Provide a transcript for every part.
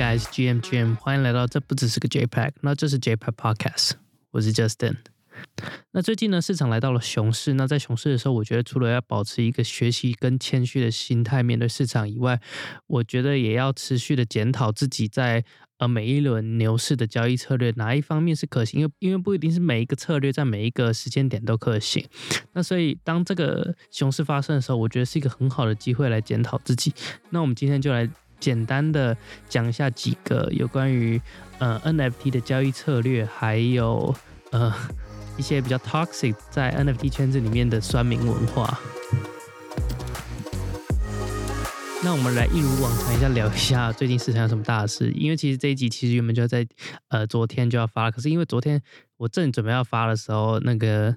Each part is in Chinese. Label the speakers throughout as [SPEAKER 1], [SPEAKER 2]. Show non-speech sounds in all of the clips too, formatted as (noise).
[SPEAKER 1] Guys, GM GM，欢迎来到这不只是个 JPEG，那这是 JPEG Podcast，我是 Justin。那最近呢，市场来到了熊市。那在熊市的时候，我觉得除了要保持一个学习跟谦虚的心态面对市场以外，我觉得也要持续的检讨自己在呃每一轮牛市的交易策略哪一方面是可行，因为因为不一定是每一个策略在每一个时间点都可行。那所以当这个熊市发生的时候，我觉得是一个很好的机会来检讨自己。那我们今天就来简单的讲一下几个有关于呃 NFT 的交易策略，还有呃。一些比较 toxic 在 NFT 圈子里面的酸民文化。那我们来一如往常一下聊一下最近市场有什么大事。因为其实这一集其实原本就要在呃昨天就要发了，可是因为昨天我正准备要发的时候，那个。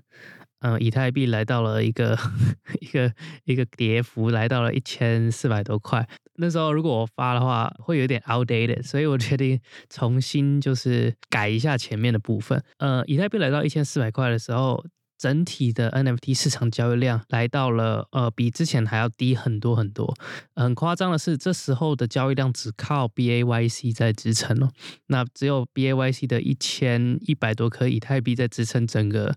[SPEAKER 1] 嗯，以太币来到了一个 (laughs) 一个一个跌幅，来到了一千四百多块。那时候如果我发的话，会有点 outdated，所以我决定重新就是改一下前面的部分。呃，以太币来到一千四百块的时候。整体的 NFT 市场交易量来到了呃比之前还要低很多很多，很夸张的是，这时候的交易量只靠 BAYC 在支撑哦，那只有 BAYC 的一千一百多颗以太币在支撑整个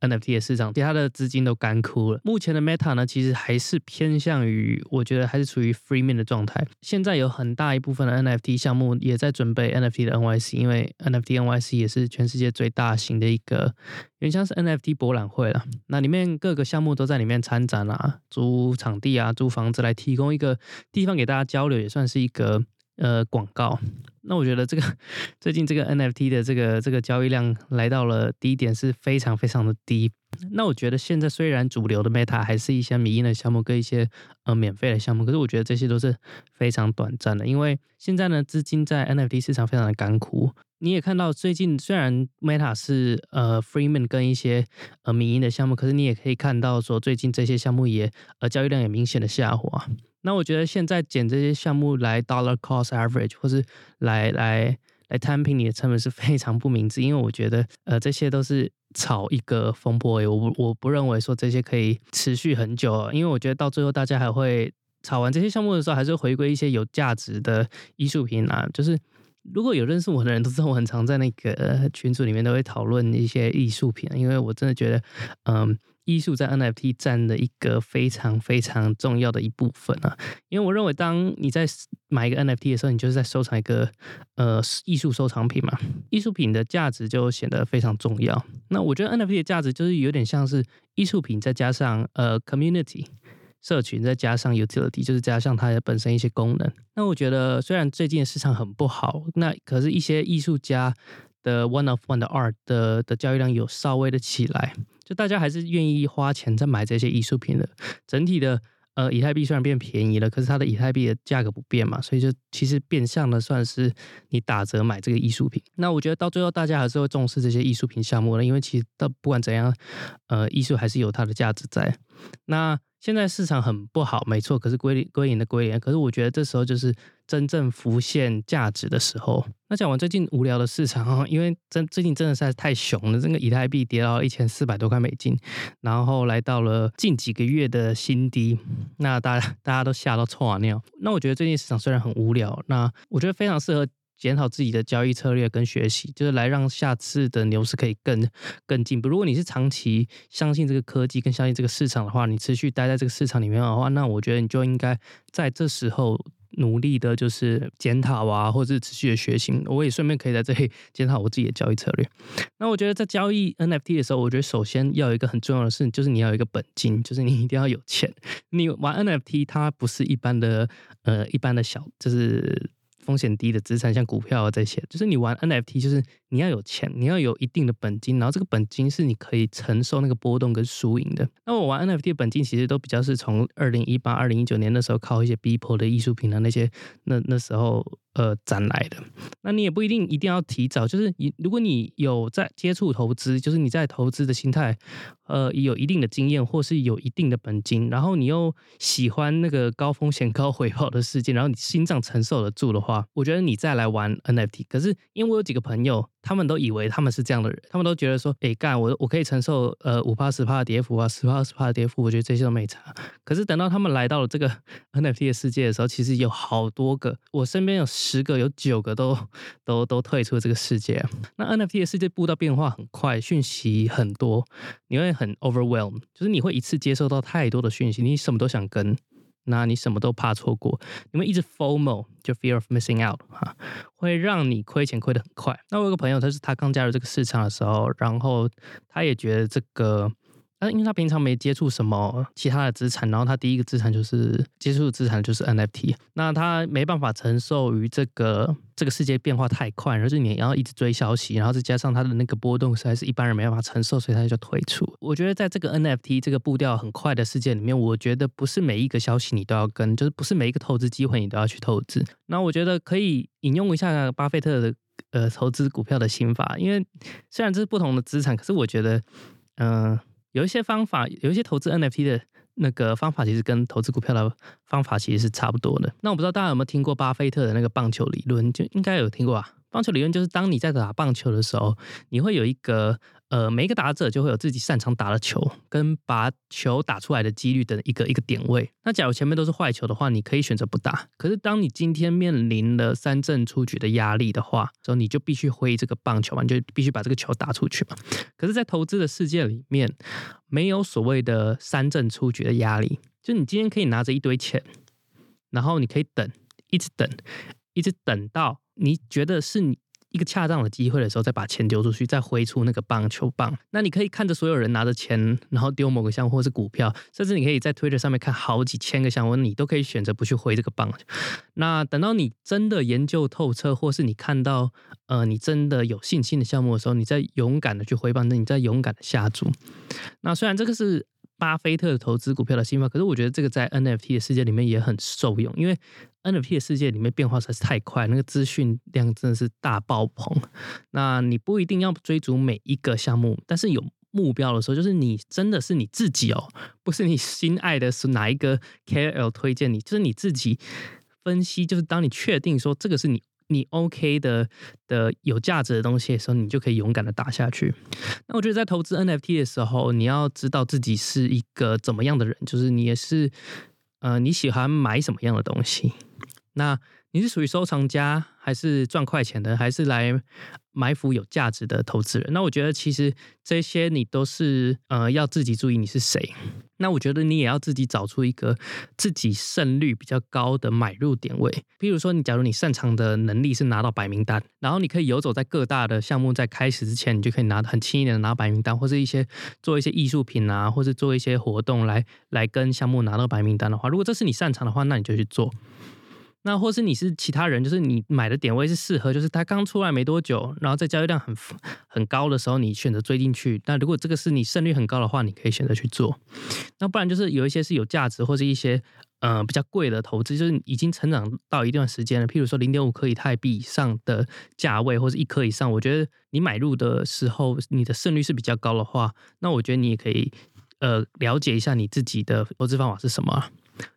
[SPEAKER 1] NFT 的市场，其他的资金都干枯了。目前的 Meta 呢，其实还是偏向于，我觉得还是处于 free man 的状态。现在有很大一部分的 NFT 项目也在准备 NFT 的 NYC，因为 NFT NYC 也是全世界最大型的一个。原像是 NFT 博览会了，那里面各个项目都在里面参展啊，租场地啊，租房子来提供一个地方给大家交流，也算是一个呃广告。那我觉得这个 (laughs) 最近这个 NFT 的这个这个交易量来到了低点是非常非常的低。那我觉得现在虽然主流的 Meta 还是一些迷因的项目跟一些呃免费的项目，可是我觉得这些都是非常短暂的，因为现在呢资金在 NFT 市场非常的干枯。你也看到最近虽然 Meta 是呃 Freeman 跟一些呃民营的项目，可是你也可以看到说最近这些项目也呃交易量也明显的下滑。那我觉得现在捡这些项目来 Dollar Cost Average 或是来来来摊平你的成本是非常不明智，因为我觉得呃这些都是炒一个风波，我我不认为说这些可以持续很久，因为我觉得到最后大家还会炒完这些项目的时候，还是回归一些有价值的艺术品啊，就是。如果有认识我的人都知道，我很常在那个群组里面都会讨论一些艺术品，因为我真的觉得，嗯，艺术在 NFT 占的一个非常非常重要的一部分啊。因为我认为，当你在买一个 NFT 的时候，你就是在收藏一个呃艺术收藏品嘛，艺术品的价值就显得非常重要。那我觉得 NFT 的价值就是有点像是艺术品再加上呃 community。社群再加上 utility，就是加上它的本身一些功能。那我觉得，虽然最近市场很不好，那可是一些艺术家的 one of one 的 art 的的交易量有稍微的起来，就大家还是愿意花钱在买这些艺术品的。整体的呃，以太币虽然变便宜了，可是它的以太币的价格不变嘛，所以就其实变相的算是你打折买这个艺术品。那我觉得到最后大家还是会重视这些艺术品项目了，因为其实到不管怎样，呃，艺术还是有它的价值在。那现在市场很不好，没错。可是归归零的归零，可是我觉得这时候就是真正浮现价值的时候。那讲完最近无聊的市场哈，因为真最近真的是太熊了，这个以太币跌到一千四百多块美金，然后来到了近几个月的新低，那大家大家都吓到 (laughs) 臭啊尿。那我觉得最近市场虽然很无聊，那我觉得非常适合。检讨自己的交易策略跟学习，就是来让下次的牛市可以更更进步。如果你是长期相信这个科技跟相信这个市场的话，你持续待在这个市场里面的话，那我觉得你就应该在这时候努力的，就是检讨啊，或者是持续的学习。我也顺便可以在这里 (laughs) 检讨我自己的交易策略。那我觉得在交易 NFT 的时候，我觉得首先要有一个很重要的事，就是你要有一个本金，就是你一定要有钱。你玩 NFT，它不是一般的呃一般的小，就是。风险低的资产，像股票啊这些，就是你玩 NFT，就是你要有钱，你要有一定的本金，然后这个本金是你可以承受那个波动跟输赢的。那我玩 NFT 的本金其实都比较是从二零一八、二零一九年那时候靠一些 b p o 的艺术品啊那些，那那时候。呃，攒来的，那你也不一定一定要提早，就是你如果你有在接触投资，就是你在投资的心态，呃，有一定的经验，或是有一定的本金，然后你又喜欢那个高风险高回报的事件，然后你心脏承受得住的话，我觉得你再来玩 NFT。可是因为我有几个朋友他们都以为他们是这样的人，他们都觉得说，哎，干我我可以承受呃五帕十帕的跌幅啊，十帕二十帕的跌幅，我觉得这些都没差。可是等到他们来到了这个 (laughs) NFT 的世界的时候，其实有好多个，我身边有十个，有九个都都都退出了这个世界。那 NFT 的世界步道变化很快，讯息很多，你会很 overwhelm，就是你会一次接受到太多的讯息，你什么都想跟。那你什么都怕错过，你会一直 FOMO，就 fear of missing out 哈，会让你亏钱亏得很快。那我有个朋友，他是他刚加入这个市场的时候，然后他也觉得这个。那因为他平常没接触什么其他的资产，然后他第一个资产就是接触的资产就是 NFT，那他没办法承受于这个这个世界变化太快，而且你要一直追消息，然后再加上他的那个波动实在是一般人没办法承受，所以他就退出。我觉得在这个 NFT 这个步调很快的世界里面，我觉得不是每一个消息你都要跟，就是不是每一个投资机会你都要去投资。那我觉得可以引用一下巴菲特的呃投资股票的心法，因为虽然这是不同的资产，可是我觉得嗯。有一些方法，有一些投资 NFT 的那个方法，其实跟投资股票的方法其实是差不多的。那我不知道大家有没有听过巴菲特的那个棒球理论，就应该有听过啊。棒球理论就是，当你在打棒球的时候，你会有一个。呃，每一个打者就会有自己擅长打的球，跟把球打出来的几率的一个一个点位。那假如前面都是坏球的话，你可以选择不打。可是当你今天面临了三振出局的压力的话，所以你就必须挥这个棒球嘛，你就必须把这个球打出去嘛。可是，在投资的世界里面，没有所谓的三振出局的压力。就你今天可以拿着一堆钱，然后你可以等，一直等，一直等到你觉得是你。一个恰当的机会的时候，再把钱丢出去，再挥出那个棒球棒。那你可以看着所有人拿着钱，然后丢某个项目或是股票，甚至你可以在推特上面看好几千个项目，你都可以选择不去挥这个棒。那等到你真的研究透彻，或是你看到呃你真的有信心的项目的时候，你再勇敢的去挥棒，那你再勇敢的下注。那虽然这个是。巴菲特投资股票的心法，可是我觉得这个在 NFT 的世界里面也很受用，因为 NFT 的世界里面变化实在是太快，那个资讯量真的是大爆棚。那你不一定要追逐每一个项目，但是有目标的时候，就是你真的是你自己哦，不是你心爱的是哪一个 KOL 推荐你，就是你自己分析，就是当你确定说这个是你。你 OK 的的有价值的东西的时候，你就可以勇敢的打下去。那我觉得在投资 NFT 的时候，你要知道自己是一个怎么样的人，就是你也是呃你喜欢买什么样的东西。那你是属于收藏家，还是赚快钱的，还是来埋伏有价值的投资人？那我觉得其实这些你都是呃要自己注意你是谁。那我觉得你也要自己找出一个自己胜率比较高的买入点位。比如说，你假如你擅长的能力是拿到白名单，然后你可以游走在各大的项目在开始之前，你就可以拿很轻易的拿白名单，或者一些做一些艺术品啊，或者做一些活动来来跟项目拿到白名单的话，如果这是你擅长的话，那你就去做。那或是你是其他人，就是你买的点位是适合，就是它刚出来没多久，然后在交易量很 (laughs) 很高的时候，你选择追进去。那如果这个是你胜率很高的话，你可以选择去做。那不然就是有一些是有价值或者一些呃比较贵的投资，就是已经成长到一段时间了，譬如说零点五颗以太币以上的价位，或者一颗以上，我觉得你买入的时候你的胜率是比较高的话，那我觉得你也可以呃了解一下你自己的投资方法是什么。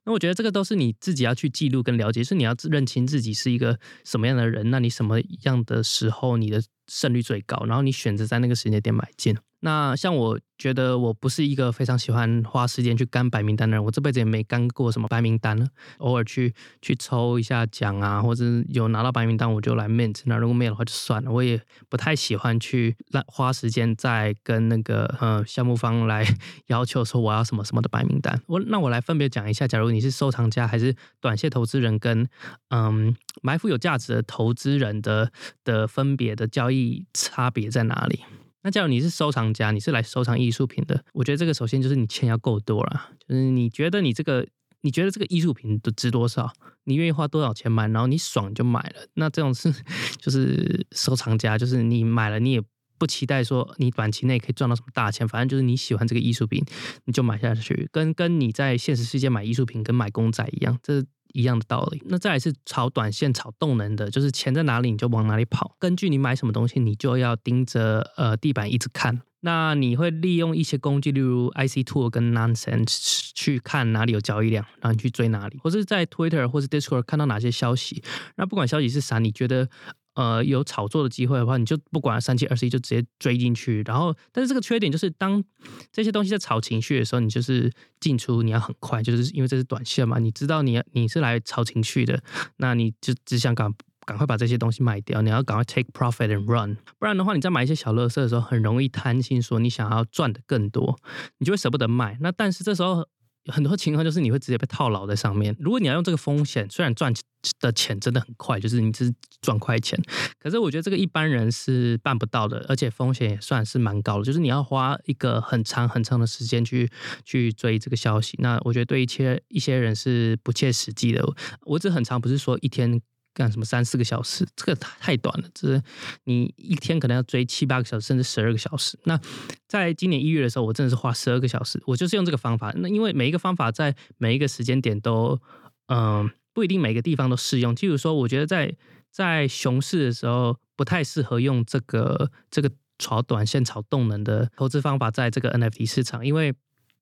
[SPEAKER 1] 那我觉得这个都是你自己要去记录跟了解，是你要认清自己是一个什么样的人，那你什么样的时候你的胜率最高，然后你选择在那个时间点买进。那像我觉得我不是一个非常喜欢花时间去干白名单的人，我这辈子也没干过什么白名单呢。偶尔去去抽一下奖啊，或者有拿到白名单我就来 mint，那如果没有的话就算了。我也不太喜欢去浪花时间在跟那个呃项目方来 (laughs) 要求说我要什么什么的白名单。我那我来分别讲一下，假如你是收藏家还是短线投资人，跟嗯埋伏有价值的投资人的的分别的交易差别在哪里？那假如你是收藏家，你是来收藏艺术品的，我觉得这个首先就是你钱要够多了，就是你觉得你这个，你觉得这个艺术品都值多少，你愿意花多少钱买，然后你爽就买了。那这种是就是收藏家，就是你买了，你也不期待说你短期内可以赚到什么大钱，反正就是你喜欢这个艺术品，你就买下去，跟跟你在现实世界买艺术品跟买公仔一样，这。一样的道理，那再来是炒短线、炒动能的，就是钱在哪里你就往哪里跑。根据你买什么东西，你就要盯着呃地板一直看。那你会利用一些工具，例如 IC Tool 跟 Nonsense 去看哪里有交易量，然后你去追哪里，或是在 Twitter 或是 Discord 看到哪些消息。那不管消息是啥，你觉得呃有炒作的机会的话，你就不管三七二十一就直接追进去。然后，但是这个缺点就是，当这些东西在炒情绪的时候，你就是进出你要很快，就是因为这是短线嘛，你知道你你是来炒情绪的，那你就只想赶赶快把这些东西卖掉，你要赶快 take profit and run，不然的话，你在买一些小乐色的时候，很容易贪心，说你想要赚的更多，你就会舍不得卖。那但是这时候。很多情况就是你会直接被套牢在上面。如果你要用这个风险，虽然赚的钱真的很快，就是你只是赚快钱，可是我觉得这个一般人是办不到的，而且风险也算是蛮高的。就是你要花一个很长很长的时间去去追这个消息，那我觉得对一些一些人是不切实际的。我只很长，不是说一天。干什么三四个小时，这个太短了。这你一天可能要追七八个小时，甚至十二个小时。那在今年一月的时候，我真的是花十二个小时，我就是用这个方法。那因为每一个方法在每一个时间点都，嗯，不一定每个地方都适用。譬如说，我觉得在在熊市的时候，不太适合用这个这个炒短线、炒动能的投资方法，在这个 NFT 市场，因为。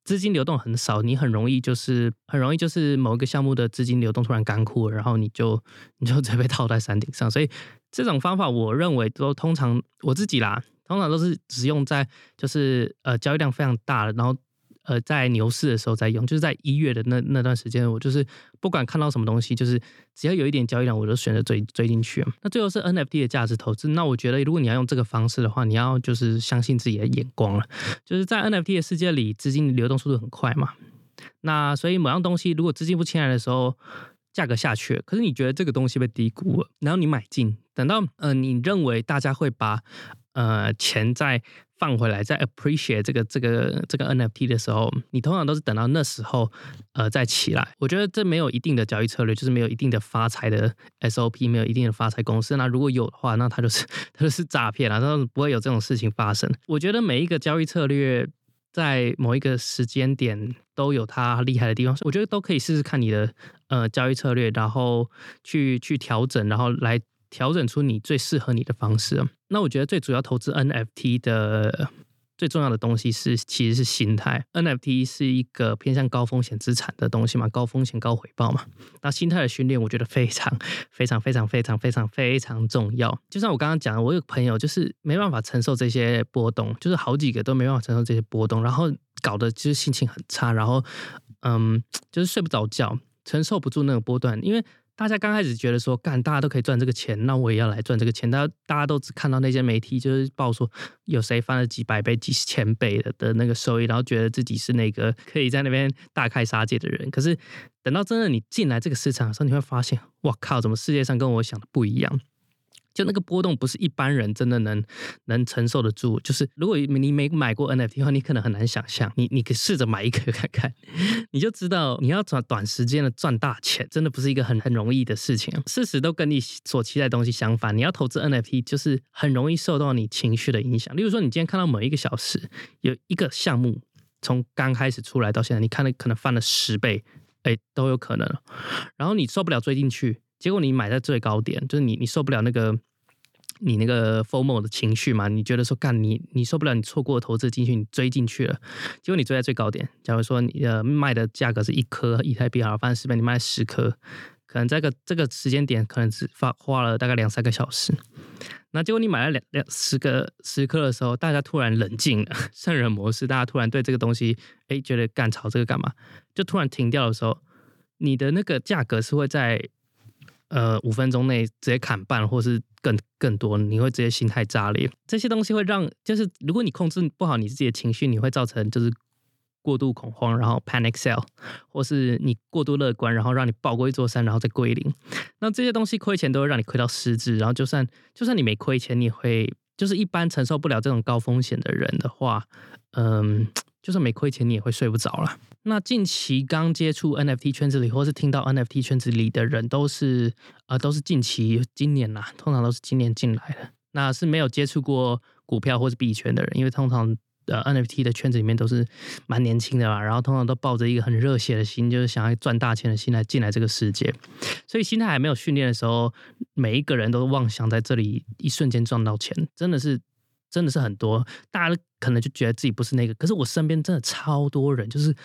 [SPEAKER 1] 资金流动很少，你很容易就是很容易就是某一个项目的资金流动突然干枯，然后你就你就 (laughs) 直接被套在山顶上。所以这种方法，我认为都通常我自己啦，通常都是只用在就是呃交易量非常大的，然后。呃，在牛市的时候在用，就是在一月的那那段时间，我就是不管看到什么东西，就是只要有一点交易量，我就选择追追进去。那最后是 NFT 的价值投资。那我觉得，如果你要用这个方式的话，你要就是相信自己的眼光了。就是在 NFT 的世界里，资金流动速度很快嘛。那所以某样东西如果资金不进来的时候，价格下去，可是你觉得这个东西被低估了，然后你买进，等到呃你认为大家会把呃钱在放回来，再 appreciate 这个这个这个 NFT 的时候，你通常都是等到那时候呃再起来。我觉得这没有一定的交易策略，就是没有一定的发财的 SOP，没有一定的发财公司。那如果有的话，那它就是 (laughs) 它就是诈骗了，那不会有这种事情发生。我觉得每一个交易策略。在某一个时间点都有它厉害的地方，我觉得都可以试试看你的呃交易策略，然后去去调整，然后来调整出你最适合你的方式。那我觉得最主要投资 NFT 的。最重要的东西是，其实是心态。NFT 是一个偏向高风险资产的东西嘛，高风险高回报嘛。那心态的训练，我觉得非常非常非常非常非常非常重要。就像我刚刚讲的，我有朋友就是没办法承受这些波动，就是好几个都没办法承受这些波动，然后搞得就是心情很差，然后嗯，就是睡不着觉，承受不住那个波段，因为。大家刚开始觉得说，干大家都可以赚这个钱，那我也要来赚这个钱。大家大家都只看到那些媒体就是报说有谁翻了几百倍、几千倍的的那个收益，然后觉得自己是那个可以在那边大开杀戒的人。可是等到真的你进来这个市场的时候，你会发现，哇靠，怎么世界上跟我想的不一样？就那个波动不是一般人真的能能承受得住。就是如果你没买过 NFT 的话，你可能很难想象。你你可试着买一个看看，(laughs) 你就知道你要赚短时间的赚大钱，真的不是一个很很容易的事情。事实都跟你所期待东西相反。你要投资 NFT，就是很容易受到你情绪的影响。例如说，你今天看到某一个小时有一个项目从刚开始出来到现在，你看了可能翻了十倍，哎，都有可能。然后你受不了追进去。结果你买在最高点，就是你你受不了那个你那个 FOMO 的情绪嘛？你觉得说干你你受不了你错过投资进去，你追进去了，结果你追在最高点。假如说你呃卖的价格是一颗以太币好，翻十倍，你卖十颗，可能这个这个时间点可能只花花了大概两三个小时。那结果你买了两两十个十颗的时候，大家突然冷静了，圣人模式，大家突然对这个东西哎觉得干炒这个干嘛？就突然停掉的时候，你的那个价格是会在。呃，五分钟内直接砍半，或是更更多，你会直接心态炸裂。这些东西会让，就是如果你控制不好你自己的情绪，你会造成就是过度恐慌，然后 panic sell，或是你过度乐观，然后让你爆过一座山，然后再归零。那这些东西亏钱都会让你亏到失智，然后就算就算你没亏钱，你会就是一般承受不了这种高风险的人的话，嗯。就算没亏钱，你也会睡不着了。那近期刚接触 NFT 圈子里，或是听到 NFT 圈子里的人，都是呃，都是近期今年呐，通常都是今年进来的。那是没有接触过股票或是币圈的人，因为通常呃 NFT 的圈子里面都是蛮年轻的嘛，然后通常都抱着一个很热血的心，就是想要赚大钱的心来进来这个世界。所以心态还没有训练的时候，每一个人都妄想在这里一瞬间赚到钱，真的是。真的是很多，大家可能就觉得自己不是那个，可是我身边真的超多人，就是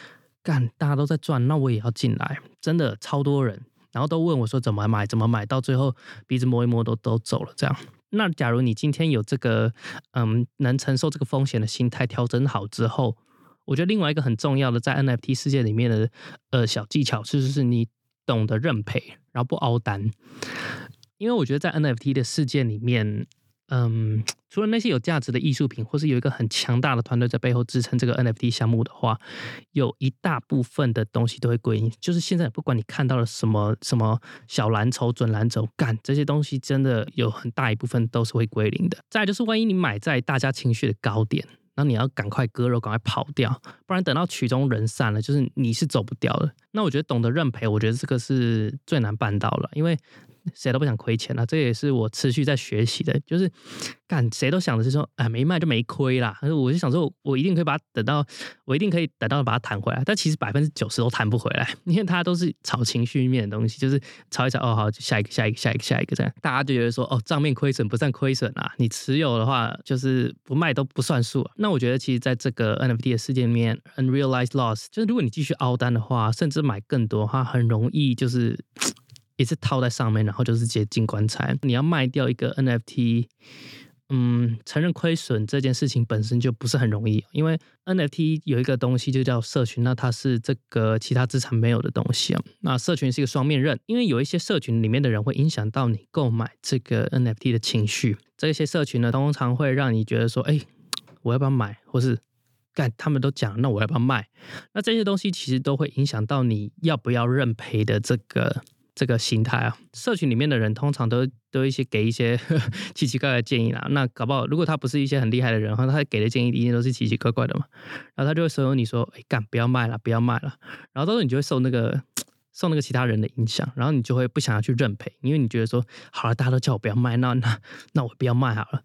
[SPEAKER 1] 干大家都在赚，那我也要进来，真的超多人。然后都问我说怎么买怎么买，到最后鼻子摸一摸都都走了这样。那假如你今天有这个嗯能承受这个风险的心态调整好之后，我觉得另外一个很重要的在 NFT 世界里面的呃小技巧，就是是你懂得认赔，然后不凹单。因为我觉得在 NFT 的世界里面，嗯，除了那些有价值的艺术品，或是有一个很强大的团队在背后支撑这个 NFT 项目的话，有一大部分的东西都会归因。就是现在不管你看到了什么什么小蓝筹、准蓝筹，干这些东西真的有很大一部分都是会归零的。再就是，万一你买在大家情绪的高点。那你要赶快割肉，赶快跑掉，不然等到曲终人散了，就是你是走不掉的。那我觉得懂得认赔，我觉得这个是最难办到了，因为。谁都不想亏钱啊，这也是我持续在学习的。就是干谁都想的是说，哎，没卖就没亏啦。可是我就想说，我一定可以把它等到，我一定可以等到把它弹回来。但其实百分之九十都弹不回来，(laughs) 因为它都是炒情绪面的东西，就是炒一炒，哦好，就下一个，下一个，下一个，下一个这样。大家就觉得说，哦，账面亏损不算亏损啊，你持有的话就是不卖都不算数。那我觉得其实在这个 NFT 的世界里面，unrealized loss，就是如果你继续凹单的话，甚至买更多的话，很容易就是。一次套在上面，然后就是接进棺材。你要卖掉一个 NFT，嗯，承认亏损这件事情本身就不是很容易，因为 NFT 有一个东西就叫社群，那它是这个其他资产没有的东西啊。那社群是一个双面刃，因为有一些社群里面的人会影响到你购买这个 NFT 的情绪。这些社群呢，通常会让你觉得说，哎，我要不要买，或是干他们都讲，那我要不要卖？那这些东西其实都会影响到你要不要认赔的这个。这个心态啊，社群里面的人通常都都一些给一些 (laughs) 奇奇怪怪的建议啦。那搞不好，如果他不是一些很厉害的人，话他给的建议一定都是奇奇怪怪的嘛。然后他就会怂恿你说：“哎，干，不要卖了，不要卖了。”然后到时候你就会受那个。受那个其他人的影响，然后你就会不想要去认赔，因为你觉得说好了，大家都叫我不要卖，那那那我不要卖好了。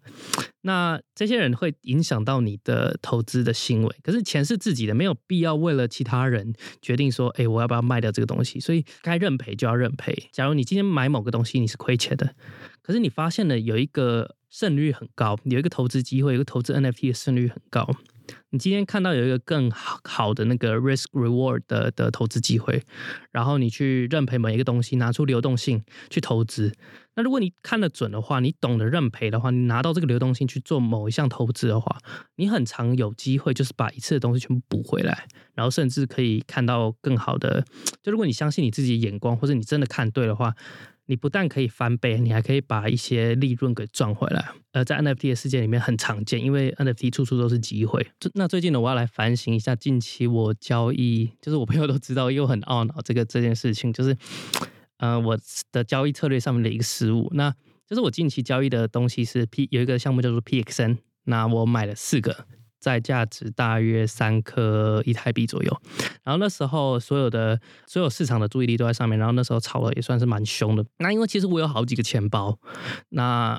[SPEAKER 1] 那这些人会影响到你的投资的行为，可是钱是自己的，没有必要为了其他人决定说，哎，我要不要卖掉这个东西？所以该认赔就要认赔。假如你今天买某个东西你是亏钱的，可是你发现了有一个胜率很高，有一个投资机会，有一个投资 NFT 的胜率很高。你今天看到有一个更好好的那个 risk reward 的的投资机会，然后你去认赔某一个东西，拿出流动性去投资。那如果你看得准的话，你懂得认赔的话，你拿到这个流动性去做某一项投资的话，你很常有机会就是把一次的东西全部补回来，然后甚至可以看到更好的。就如果你相信你自己眼光，或者你真的看对的话。你不但可以翻倍，你还可以把一些利润给赚回来。呃，在 NFT 的世界里面很常见，因为 NFT 处处都是机会。那最近呢，我要来反省一下近期我交易，就是我朋友都知道，又很懊恼这个这件事情，就是，呃，我的交易策略上面的一个失误。那就是我近期交易的东西是 P 有一个项目叫做 PXN，那我买了四个。在价值大约三颗一台币左右，然后那时候所有的所有市场的注意力都在上面，然后那时候炒了也算是蛮凶的。那因为其实我有好几个钱包，那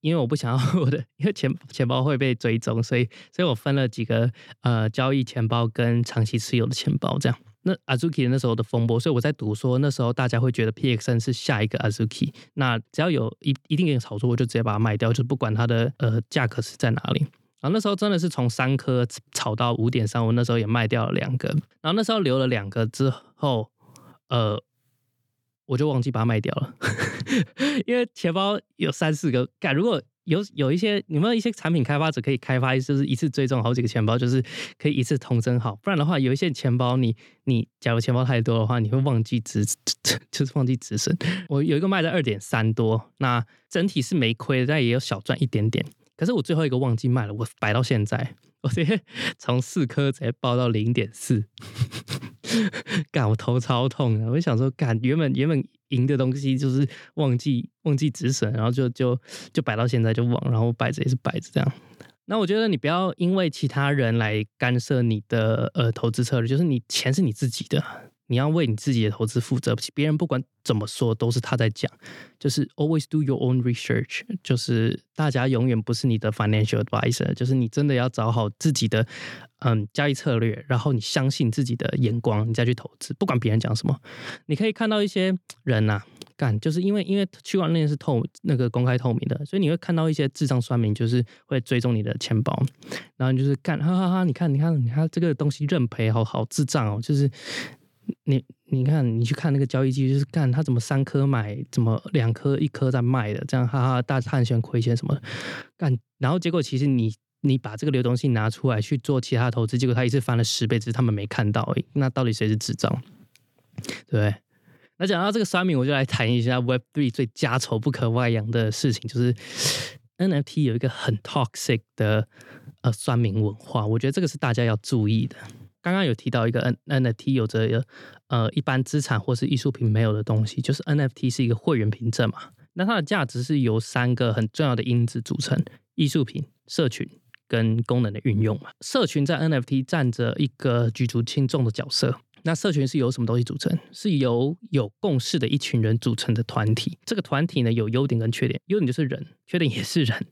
[SPEAKER 1] 因为我不想要我的，因为钱钱包会被追踪，所以所以我分了几个呃交易钱包跟长期持有的钱包这样。那 Azuki 的那时候的风波，所以我在赌说那时候大家会觉得 PXN 是下一个 Azuki，那只要有一一定的炒作，我就直接把它卖掉，就不管它的呃价格是在哪里。然后那时候真的是从三颗炒到五点三，我那时候也卖掉了两个。然后那时候留了两个之后，呃，我就忘记把它卖掉了，(laughs) 因为钱包有三四个。干，如果有有一些有没有一些产品开发者可以开发，就是一次追踪好几个钱包，就是可以一次同整好。不然的话，有一些钱包你你假如钱包太多的话，你会忘记止，(laughs) 就是忘记止损。我有一个卖在二点三多，那整体是没亏，但也有小赚一点点。可是我最后一个忘记卖了，我摆到现在，我直接 (laughs) 从四颗直接爆到零点四，(laughs) 干我头超痛啊！我就想说，干原本原本赢的东西就是忘记忘记止损，然后就就就摆到现在就忘，然后摆着也是摆着这样。那我觉得你不要因为其他人来干涉你的呃投资策略，就是你钱是你自己的。你要为你自己的投资负责，别人不管怎么说都是他在讲，就是 always do your own research，就是大家永远不是你的 financial advisor，就是你真的要找好自己的嗯交易策略，然后你相信自己的眼光，你再去投资，不管别人讲什么。你可以看到一些人呐，干就是因为因为区块链是透那个公开透明的，所以你会看到一些智障酸民，就是会追踪你的钱包，然后就是干哈哈哈，你看你看你看这个东西认赔，好好智障哦，就是。你你看，你去看那个交易记录，就是干他怎么三颗买，怎么两颗一颗在卖的，这样哈哈大探险亏钱什么干，然后结果其实你你把这个流动性拿出来去做其他投资，结果他一次翻了十倍，只是他们没看到而已，那到底谁是智障？对。那讲到这个酸民，我就来谈一下 Web Three 最家丑不可外扬的事情，就是 NFT 有一个很 toxic 的呃酸民文化，我觉得这个是大家要注意的。刚刚有提到一个 N NFT 有着呃一般资产或是艺术品没有的东西，就是 NFT 是一个会员凭证嘛。那它的价值是由三个很重要的因子组成：艺术品、社群跟功能的运用嘛。社群在 NFT 占着一个举足轻重的角色。那社群是由什么东西组成？是由有共识的一群人组成的团体。这个团体呢，有优点跟缺点。优点就是人，缺点也是人。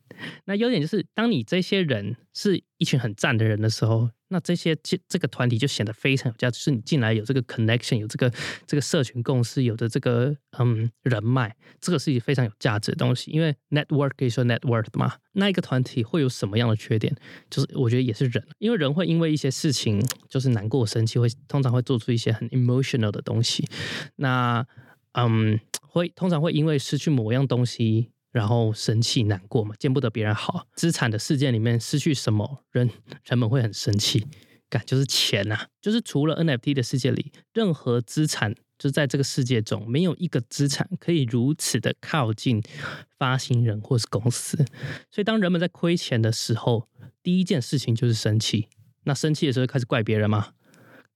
[SPEAKER 1] 那优点就是，当你这些人是一群很赞的人的时候。那这些这这个团体就显得非常有价值，是你进来有这个 connection，有这个这个社群共识，有的这个嗯人脉，这个是一非常有价值的东西。因为 network 可以说 network 嘛，那一个团体会有什么样的缺点？就是我觉得也是人，因为人会因为一些事情就是难过、生气，会通常会做出一些很 emotional 的东西。那嗯，会通常会因为失去某样东西。然后生气难过嘛，见不得别人好。资产的事件里面失去什么人，人们会很生气。感就是钱呐，就是除了 NFT 的世界里，任何资产就在这个世界中，没有一个资产可以如此的靠近发行人或是公司。所以当人们在亏钱的时候，第一件事情就是生气。那生气的时候开始怪别人吗？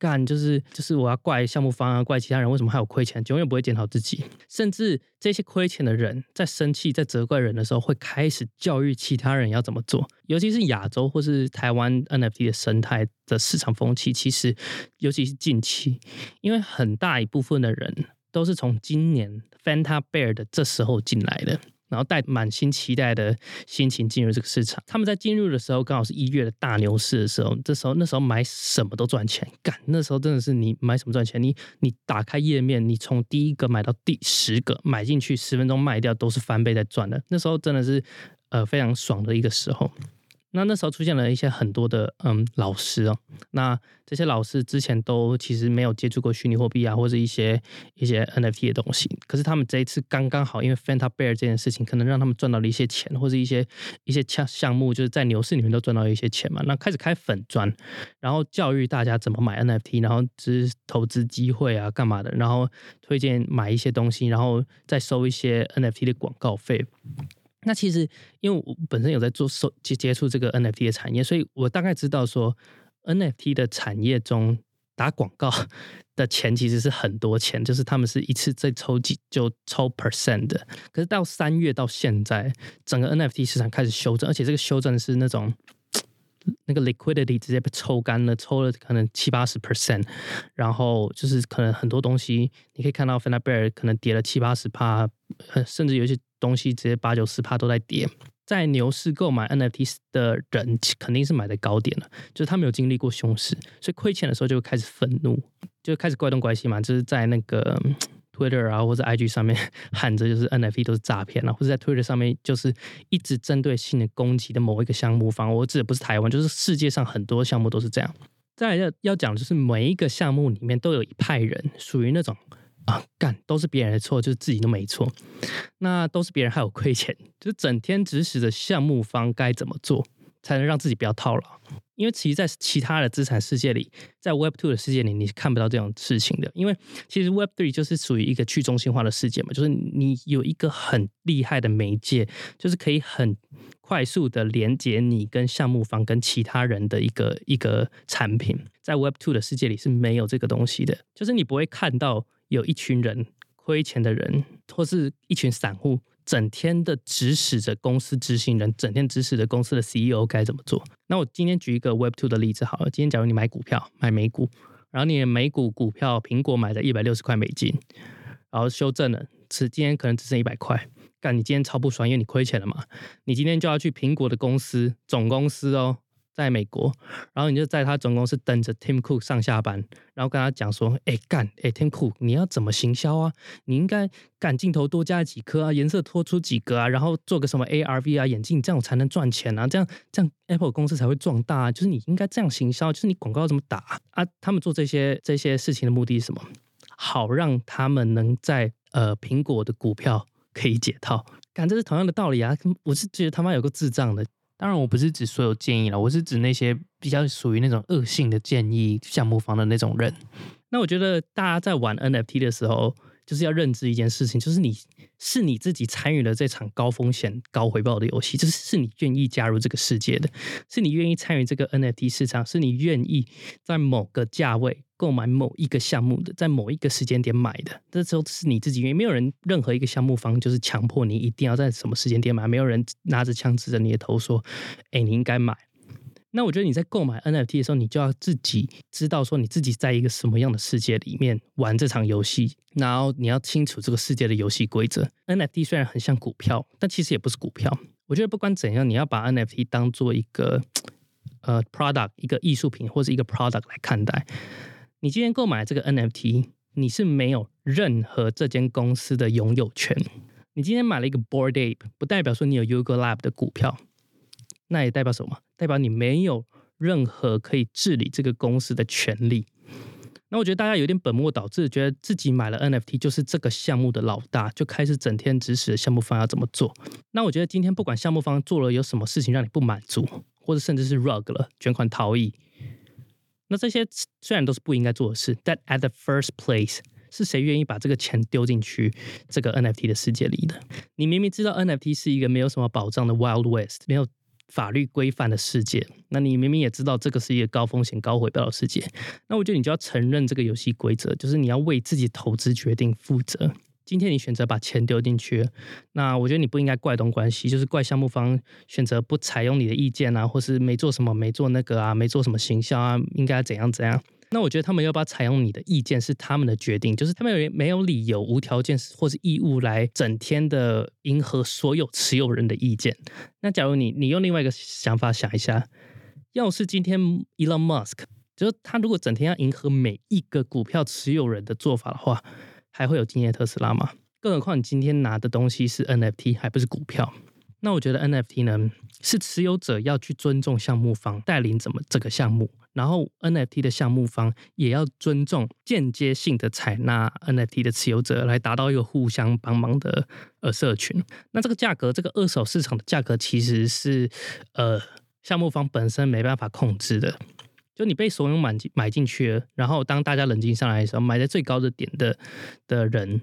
[SPEAKER 1] 干就是就是我要怪项目方啊，怪其他人为什么还有亏钱，永远不会检讨自己。甚至这些亏钱的人在生气、在责怪人的时候，会开始教育其他人要怎么做。尤其是亚洲或是台湾 NFT 的生态的市场风气，其实尤其是近期，因为很大一部分的人都是从今年 Fanta Bear 的这时候进来的。然后带满心期待的心情进入这个市场。他们在进入的时候，刚好是一月的大牛市的时候。这时候，那时候买什么都赚钱。干，那时候真的是你买什么赚钱。你你打开页面，你从第一个买到第十个买进去，十分钟卖掉都是翻倍在赚的。那时候真的是呃非常爽的一个时候。那那时候出现了一些很多的嗯老师哦，那这些老师之前都其实没有接触过虚拟货币啊，或者一些一些 NFT 的东西，可是他们这一次刚刚好，因为 Fanta Bear 这件事情，可能让他们赚到了一些钱，或者一些一些项项目，就是在牛市里面都赚到一些钱嘛。那开始开粉砖，然后教育大家怎么买 NFT，然后只投资机会啊，干嘛的，然后推荐买一些东西，然后再收一些 NFT 的广告费。那其实，因为我本身有在做收接接触这个 NFT 的产业，所以我大概知道说，NFT 的产业中打广告的钱其实是很多钱，就是他们是一次再抽几就抽 percent 的。可是到三月到现在，整个 NFT 市场开始修正，而且这个修正是那种那个 liquidity 直接被抽干了，抽了可能七八十 percent，然后就是可能很多东西你可以看到 f a n a Bear 可能跌了七八十帕，甚至有些。东西直接八九十趴都在跌，在牛市购买 NFT 的人肯定是买的高点了，就是他没有经历过熊市，所以亏钱的时候就开始愤怒，就开始怪东怪西嘛，就是在那个 Twitter 啊或者 IG 上面 (laughs) 喊着就是 NFT 都是诈骗啊，或者在 Twitter 上面就是一直针对性的攻击的某一个项目方，我指的不是台湾，就是世界上很多项目都是这样。再要要讲的就是每一个项目里面都有一派人属于那种。啊，干都是别人的错，就是自己都没错。那都是别人害我亏钱，就是整天指使着项目方该怎么做，才能让自己不要套牢。因为其实，在其他的资产世界里，在 Web Two 的世界里，你是看不到这种事情的。因为其实 Web Three 就是属于一个去中心化的世界嘛，就是你有一个很厉害的媒介，就是可以很快速的连接你跟项目方跟其他人的一个一个产品。在 Web Two 的世界里是没有这个东西的，就是你不会看到。有一群人亏钱的人，或是一群散户，整天的指使着公司执行人，整天指使着公司的 CEO 该怎么做。那我今天举一个 Web Two 的例子好了。今天假如你买股票，买美股，然后你的美股股票苹果买的一百六十块美金，然后修正了，此今天可能只剩一百块。干，你今天超不爽，因为你亏钱了嘛。你今天就要去苹果的公司总公司哦，在美国，然后你就在他总公司等着 Tim Cook 上下班，然后跟他讲说：“哎干，哎 Tim Cook，你要怎么行销啊？你应该干镜头多加几颗啊，颜色拖出几个啊，然后做个什么 ARV 啊眼镜，这样我才能赚钱啊，这样这样 Apple 公司才会壮大。啊。就是你应该这样行销，就是你广告怎么打啊？他们做这些这些事情的目的是什么？好让他们能在呃苹果的股票可以解套。干，这是同样的道理啊！我是觉得他妈有个智障的。”当然，我不是指所有建议了，我是指那些比较属于那种恶性的建议项目方的那种人。那我觉得大家在玩 NFT 的时候，就是要认知一件事情，就是你是你自己参与了这场高风险高回报的游戏，就是是你愿意加入这个世界的，是你愿意参与这个 NFT 市场，是你愿意在某个价位。购买某一个项目的，在某一个时间点买的，这时候是你自己因为，没有人任何一个项目方就是强迫你一定要在什么时间点买，没有人拿着枪指着你的头说：“哎，你应该买。”那我觉得你在购买 NFT 的时候，你就要自己知道说你自己在一个什么样的世界里面玩这场游戏，然后你要清楚这个世界的游戏规则。NFT 虽然很像股票，但其实也不是股票。我觉得不管怎样，你要把 NFT 当做一个呃 product，一个艺术品或者一个 product 来看待。你今天购买这个 NFT，你是没有任何这间公司的拥有权。你今天买了一个 Board Ape，不代表说你有 Yuga Lab 的股票，那也代表什么？代表你没有任何可以治理这个公司的权利。那我觉得大家有点本末倒置，觉得自己买了 NFT 就是这个项目的老大，就开始整天指使项目方要怎么做。那我觉得今天不管项目方做了有什么事情让你不满足，或者甚至是 rug 了卷款逃逸。那这些虽然都是不应该做的事，但 at the first place 是谁愿意把这个钱丢进去这个 NFT 的世界里的？你明明知道 NFT 是一个没有什么保障的 Wild West，没有法律规范的世界，那你明明也知道这个是一个高风险高回报的世界，那我觉得你就要承认这个游戏规则，就是你要为自己投资决定负责。今天你选择把钱丢进去，那我觉得你不应该怪东关西，就是怪项目方选择不采用你的意见啊，或是没做什么、没做那个啊、没做什么行销啊，应该怎样怎样？那我觉得他们要不要采用你的意见是他们的决定，就是他们有没有理由、无条件或是义务来整天的迎合所有持有人的意见。那假如你你用另外一个想法想一下，要是今天 Elon Musk，就是他如果整天要迎合每一个股票持有人的做法的话。还会有今天的特斯拉吗？更何况你今天拿的东西是 NFT，还不是股票。那我觉得 NFT 呢，是持有者要去尊重项目方带领怎么这个项目，然后 NFT 的项目方也要尊重间接性的采纳 NFT 的持有者，来达到一个互相帮忙的呃社群。那这个价格，这个二手市场的价格其实是呃项目方本身没办法控制的。就你被怂恿买进买进去了，然后当大家冷静上来的时候，买在最高的点的的人，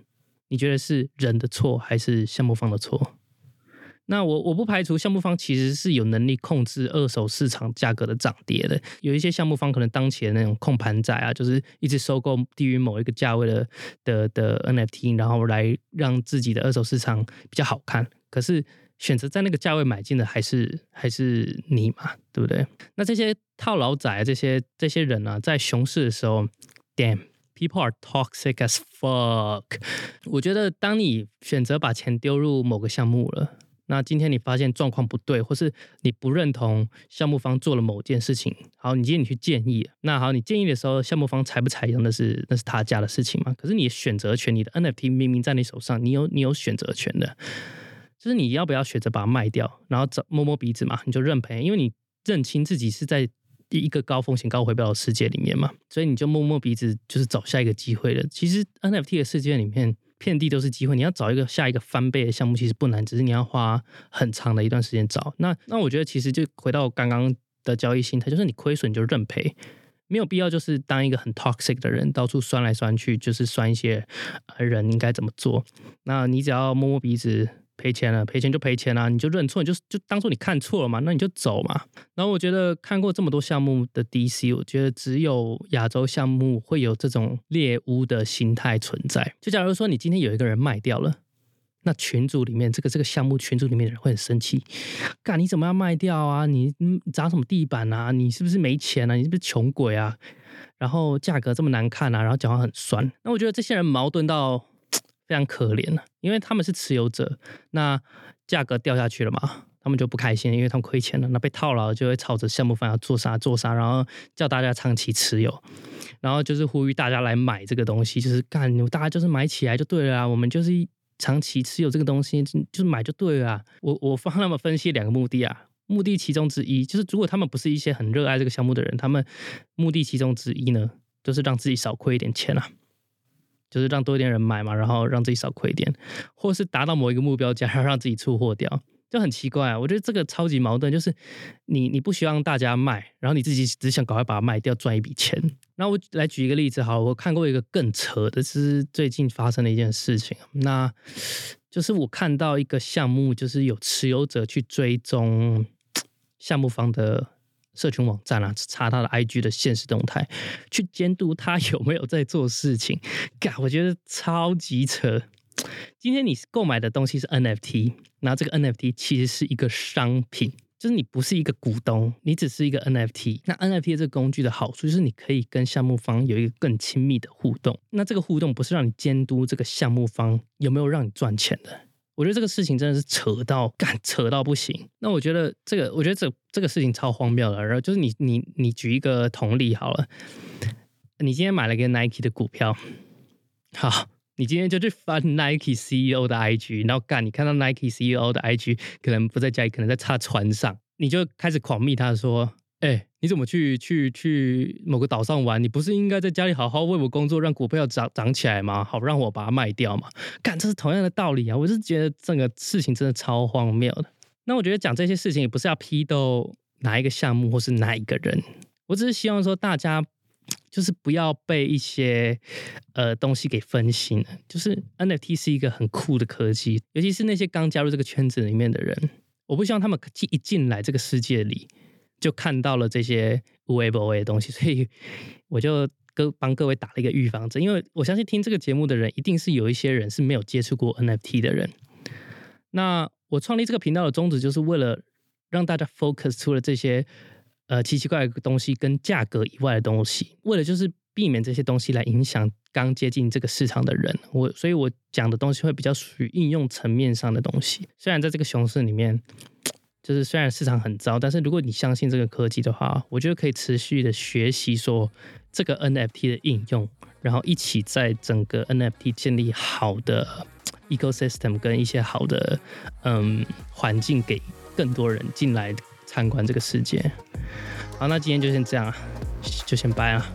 [SPEAKER 1] 你觉得是人的错还是项目方的错？那我我不排除项目方其实是有能力控制二手市场价格的涨跌的。有一些项目方可能当前那种控盘仔啊，就是一直收购低于某一个价位的的的 NFT，然后来让自己的二手市场比较好看。可是。选择在那个价位买进的还是还是你嘛，对不对？那这些套牢仔这些这些人啊，在熊市的时候，damn，people are toxic as fuck。(laughs) 我觉得当你选择把钱丢入某个项目了，那今天你发现状况不对，或是你不认同项目方做了某件事情，好，你今天你去建议，那好，你建议的时候，项目方采不采用那是那是他家的事情嘛？可是你选择权，你的 NFT 明明在你手上，你有你有选择权的。就是你要不要选择把它卖掉，然后找摸摸鼻子嘛，你就认赔，因为你认清自己是在一个高风险高回报的世界里面嘛，所以你就摸摸鼻子，就是找下一个机会了。其实 NFT 的世界里面，遍地都是机会，你要找一个下一个翻倍的项目，其实不难，只是你要花很长的一段时间找。那那我觉得其实就回到刚刚的交易心态，就是你亏损就认赔，没有必要就是当一个很 toxic 的人，到处酸来酸去，就是酸一些人应该怎么做。那你只要摸摸鼻子。赔钱了，赔钱就赔钱了，你就认错，你就就当做你看错了嘛，那你就走嘛。然后我觉得看过这么多项目的 DC，我觉得只有亚洲项目会有这种猎巫的心态存在。就假如说你今天有一个人卖掉了，那群组里面这个这个项目群组里面的人会很生气，干你怎么要卖掉啊？你砸什么地板啊？你是不是没钱啊？你是不是穷鬼啊？然后价格这么难看啊？然后讲话很酸。那我觉得这些人矛盾到。非常可怜了，因为他们是持有者，那价格掉下去了嘛，他们就不开心，因为他们亏钱了，那被套牢就会朝着项目方要做啥做啥，然后叫大家长期持有，然后就是呼吁大家来买这个东西，就是干，大家就是买起来就对了啊，我们就是长期持有这个东西，就是买就对了。我我帮他们分析两个目的啊，目的其中之一就是，如果他们不是一些很热爱这个项目的人，他们目的其中之一呢，就是让自己少亏一点钱啊。就是让多一点人买嘛，然后让自己少亏点，或是达到某一个目标价，然后让自己出货掉，就很奇怪啊！我觉得这个超级矛盾，就是你你不希望大家卖，然后你自己只想赶快把它卖掉赚一笔钱。那我来举一个例子，好，我看过一个更扯的，是最近发生的一件事情，那就是我看到一个项目，就是有持有者去追踪项目方的。社群网站啊，查他的 IG 的现实动态，去监督他有没有在做事情。嘎，我觉得超级扯。今天你购买的东西是 NFT，那这个 NFT 其实是一个商品，就是你不是一个股东，你只是一个 NFT。那 NFT 这个工具的好处就是你可以跟项目方有一个更亲密的互动。那这个互动不是让你监督这个项目方有没有让你赚钱的。我觉得这个事情真的是扯到干扯到不行。那我觉得这个，我觉得这这个事情超荒谬的。然后就是你你你举一个同理好了，你今天买了个 Nike 的股票，好，你今天就去翻 Nike CEO 的 IG，然后干你看到 Nike CEO 的 IG 可能不在家里，可能在他船上，你就开始狂密他说。哎，你怎么去去去某个岛上玩？你不是应该在家里好好为我工作，让股票涨涨起来吗？好让我把它卖掉嘛？干，这是同样的道理啊！我是觉得这个事情真的超荒谬的。那我觉得讲这些事情也不是要批斗哪一个项目或是哪一个人，我只是希望说大家就是不要被一些呃东西给分心。就是 NFT 是一个很酷的科技，尤其是那些刚加入这个圈子里面的人，我不希望他们进一进来这个世界里。就看到了这些无为不为的东西，(laughs) 所以我就各帮各位打了一个预防针，因为我相信听这个节目的人，一定是有一些人是没有接触过 NFT 的人。那我创立这个频道的宗旨，就是为了让大家 focus 出了这些呃奇奇怪怪的东西跟价格以外的东西，为了就是避免这些东西来影响刚接近这个市场的人。我所以，我讲的东西会比较属于应用层面上的东西。虽然在这个熊市里面。就是虽然市场很糟，但是如果你相信这个科技的话，我觉得可以持续的学习说这个 NFT 的应用，然后一起在整个 NFT 建立好的 ecosystem 跟一些好的嗯环境，给更多人进来参观这个世界。好，那今天就先这样，就先拜了。